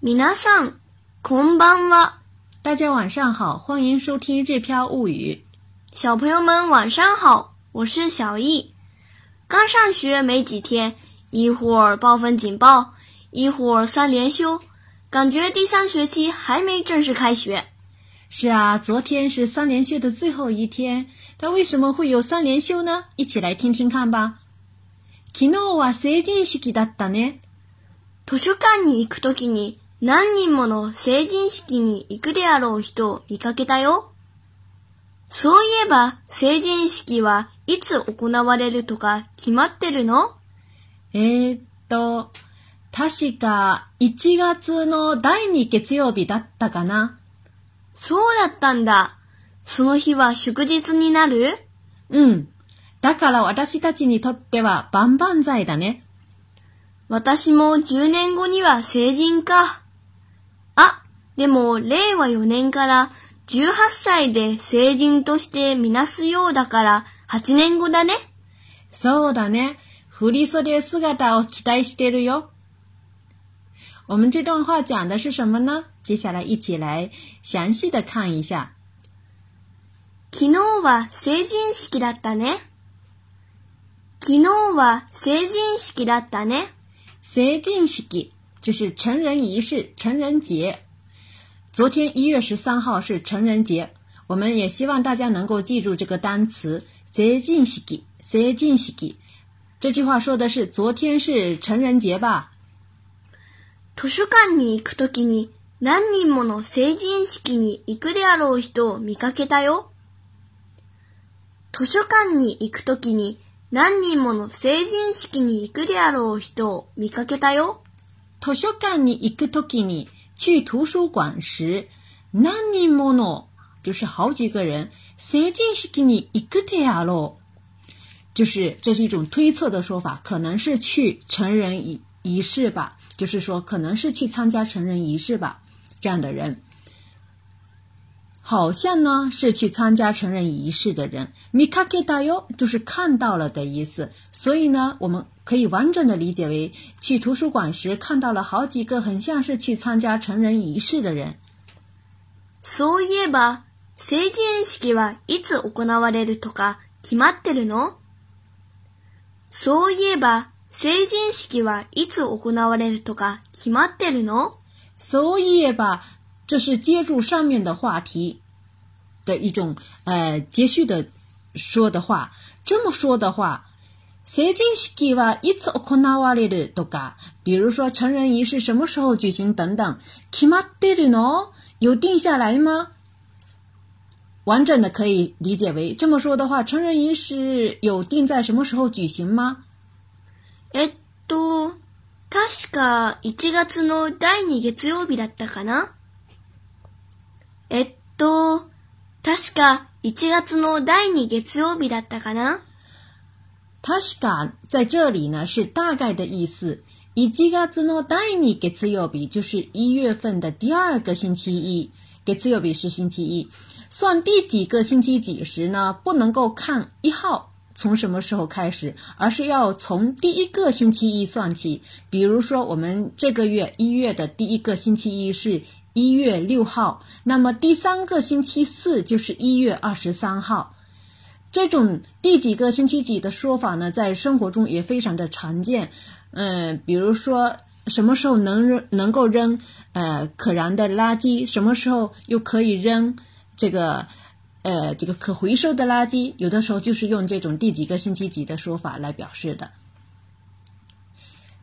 晚上，こんばんは。大家晚上好，欢迎收听《日飘物语》。小朋友们晚上好，我是小易。刚上学没几天，一会儿暴风警报，一会儿三连休，感觉第三学期还没正式开学。是啊，昨天是三连休的最后一天。但为什么会有三连休呢？一起来听听看吧。昨日は成人式だったね。図書館に行くときに。何人もの成人式に行くであろう人を見かけたよ。そういえば成人式はいつ行われるとか決まってるのえー、っと、確か1月の第2月曜日だったかな。そうだったんだ。その日は祝日になるうん。だから私たちにとっては万々歳だね。私も10年後には成人か。でも、令和4年から18歳で成人としてみなすようだから8年後だね。そうだね。振り袖姿を期待してるよ。我们这段话讲的是什么呢？接下来一起来详细的看一下。昨日は成人式だったね。昨日は成人式だったね。成人式就是成人仪式、成人节。昨天一月十三号是成人节，我们也希望大家能够记住这个单词“成人式”。成人式这句话说的是昨天是成人节吧？図書館に行くときに何人もの成人式に行くであろう人を見かけたよ。図書館に行くときに何人もの成人式に行くであろう人を見かけたよ。図書館に行くときに去图书馆时，ナニモノ就是好几个人，せっしんは给你一个对喽，就是这是一种推测的说法，可能是去成人仪仪式吧，就是说可能是去参加成人仪式吧，这样的人。好像呢是去参加成人仪式的人，みかけたよ就是看到了的意思，所以呢我们可以完整的理解为去图书馆时看到了好几个很像是去参加成人仪式的人。そういえば成人式はいつ行われるとか決まってるの？そういえば成人式はいつ行われるとか決まってるの？そう言えば。这是接住上面的话题的一种呃接续的说的话。这么说的话，谁进是给哇一次奥克纳瓦里比如说成人仪式什么时候举行等等？起码得的呢？有定下来吗？完整的可以理解为这么说的话，成人仪式有定在什么时候举行吗？えっと、確か一月の第二月曜日だったかな。と確か一月の第二月曜日だったかな。確か在这里呢是大概的意思。一月の第二月曜日就是一月份的第二个星期一。月曜日是星期一。算第几个星期几时呢？不能够看一号从什么时候开始，而是要从第一个星期一算起。比如说我们这个月一月的第一个星期一是。一月六号，那么第三个星期四就是一月二十三号。这种第几个星期几的说法呢，在生活中也非常的常见。嗯，比如说什么时候能扔能够扔呃可燃的垃圾，什么时候又可以扔这个呃这个可回收的垃圾，有的时候就是用这种第几个星期几的说法来表示的。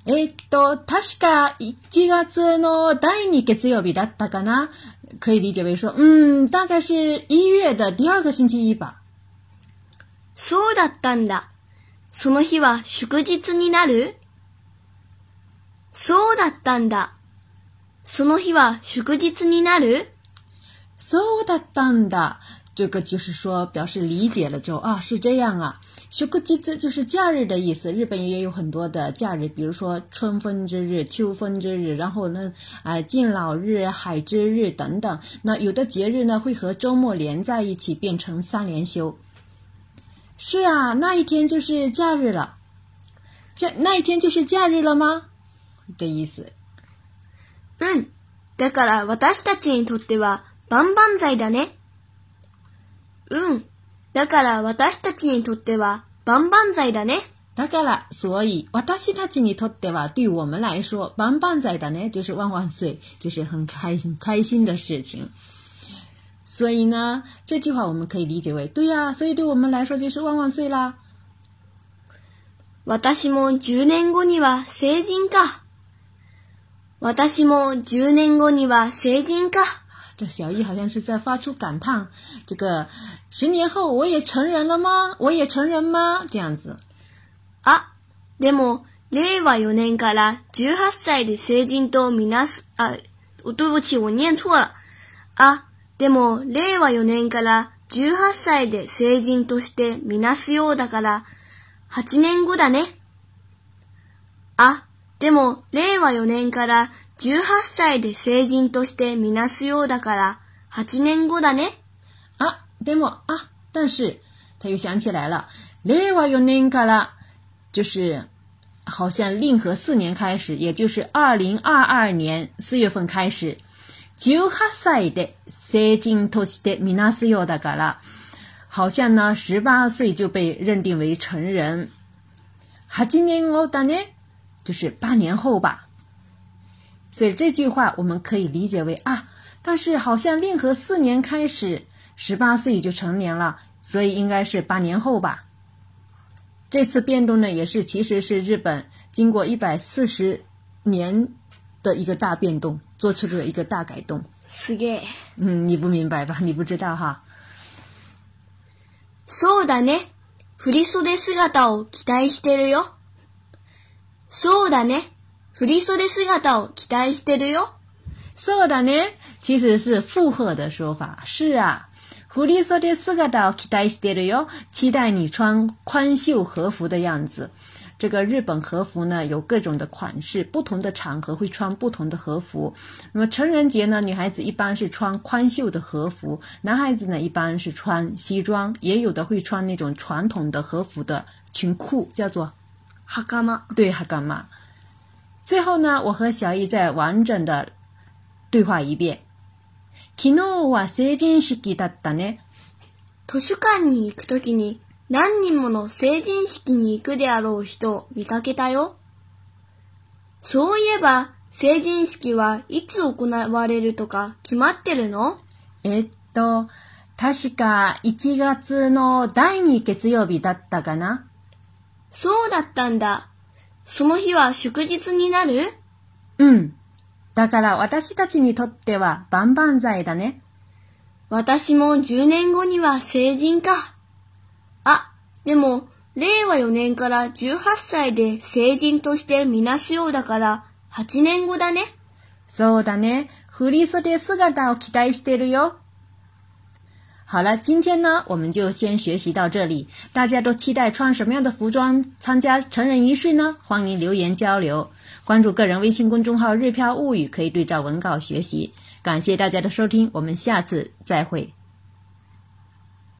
えっと、確か1月の第2月曜日だったかな可以理解为说、うん、大概是1月的第二个星期一吧。そうだったんだ。その日は祝日になるそうだったんだ。その日は祝日になるそうだったんだ。这个就是说，表示理解了之后啊，是这样啊。休个节就是假日的意思。日本也有很多的假日，比如说春分之日、秋分之日，然后呢，啊敬老日、海之日等等。那有的节日呢会和周末连在一起，变成三连休。是啊，那一天就是假日了。这那一天就是假日了吗？的意思。嗯。だから私たちにとっては万々歳だね。だから、所以私たちにとっては对我们来说万々歳だね就是万万岁，就是很开很开心的事情。所以呢，这句话我们可以理解为对呀、所以对我们来说就是万万岁啦。私も10年後には成人か。私も10年後には成人か。小易好像是在发出感叹：“这个，十年后我也成人了吗？我也成人吗？这样子。”啊！でも令は四年から十八歳で成人とみなすあ、おとぶちは五年つうでも令は四年から十八歳で成人としてみなすようだから、八年後だね。あ、でも令は四年から。十八歳で成人，としてなすようだから、八年後だね。啊，でも啊，但是他又想起来了，另外又那个了，就是好像令和四年开始，也就是二零二二年四月份开始，十八歳で成人としてなすようだから，好像呢，十八岁就被认定为成人。八年後だね，就是八年后吧。所以这句话我们可以理解为啊，但是好像令和四年开始，十八岁就成年了，所以应该是八年后吧。这次变动呢，也是其实是日本经过一百四十年的一个大变动做出的一个大改动。是的。嗯，你不明白吧？你不知道哈。そうだね。振り向姿を期待してるよ。そうだね。狐狸袖的姿格期待て的哟。そうだね，其实是附和的说法。是啊，狐狸袖的斯格达哦，期待着的哟，期待你穿宽袖和服的样子。这个日本和服呢，有各种的款式，不同的场合会穿不同的和服。那么成人节呢，女孩子一般是穿宽袖的和服，男孩子呢一般是穿西装，也有的会穿那种传统的和服的裙裤，叫做哈伽吗？对，哈伽嘛。最後呢，我和小易再完整的对话一遍。昨日は成人式だったね。図書館に行くときに何人もの成人式に行くであろう人を見かけたよ。そういえば、成人式はいつ行われるとか決まってるのえっと、確か1月の第2月曜日だったかな。そうだったんだ。その日は祝日になるうん。だから私たちにとっては万々歳だね。私も10年後には成人か。あ、でも、令和4年から18歳で成人としてみなすようだから、8年後だね。そうだね。振り袖姿を期待してるよ。好了，今天呢，我们就先学习到这里。大家都期待穿什么样的服装参加成人仪式呢？欢迎留言交流，关注个人微信公众号“日飘物语”，可以对照文稿学习。感谢大家的收听，我们下次再会。